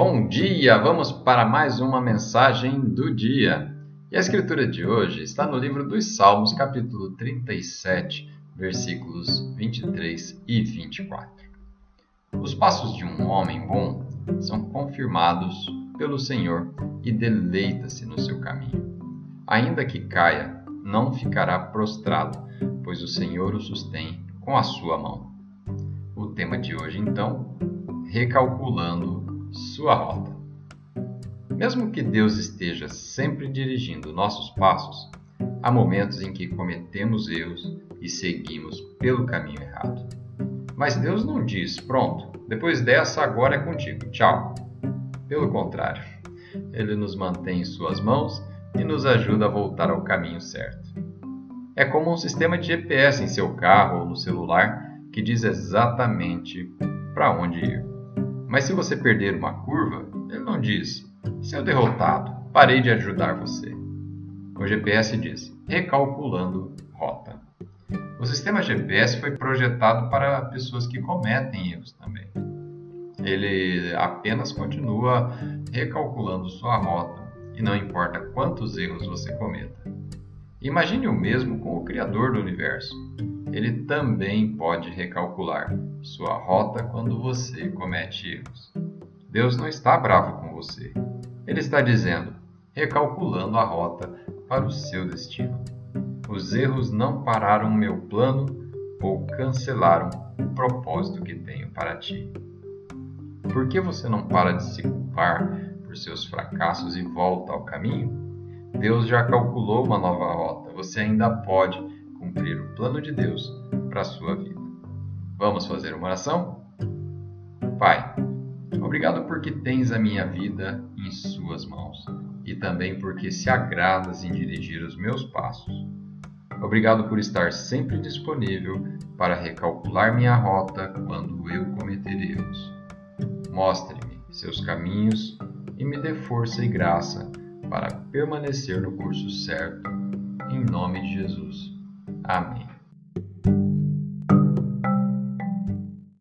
Bom dia! Vamos para mais uma mensagem do dia. E a escritura de hoje está no livro dos Salmos, capítulo 37, versículos 23 e 24. Os passos de um homem bom são confirmados pelo Senhor e deleita-se no seu caminho. Ainda que caia, não ficará prostrado, pois o Senhor o sustém com a sua mão. O tema de hoje, então, recalculando sua rota. Mesmo que Deus esteja sempre dirigindo nossos passos, há momentos em que cometemos erros e seguimos pelo caminho errado. Mas Deus não diz: pronto, depois dessa agora é contigo, tchau. Pelo contrário, Ele nos mantém em Suas mãos e nos ajuda a voltar ao caminho certo. É como um sistema de GPS em seu carro ou no celular que diz exatamente para onde ir. Mas se você perder uma curva, ele não diz: seu derrotado, parei de ajudar você. O GPS diz: recalculando rota. O sistema GPS foi projetado para pessoas que cometem erros também. Ele apenas continua recalculando sua rota e não importa quantos erros você cometa. Imagine o mesmo com o Criador do universo. Ele também pode recalcular sua rota quando você comete erros. Deus não está bravo com você. Ele está dizendo, recalculando a rota para o seu destino. Os erros não pararam meu plano ou cancelaram o propósito que tenho para ti. Por que você não para de se culpar por seus fracassos e volta ao caminho? Deus já calculou uma nova rota. Você ainda pode cumprir o plano de Deus para a sua vida. Vamos fazer uma oração? Pai, obrigado porque tens a minha vida em Suas mãos e também porque se agradas em dirigir os meus passos. Obrigado por estar sempre disponível para recalcular minha rota quando eu cometer erros. Mostre-me seus caminhos e me dê força e graça para permanecer no curso certo. Em nome de Jesus. Amén.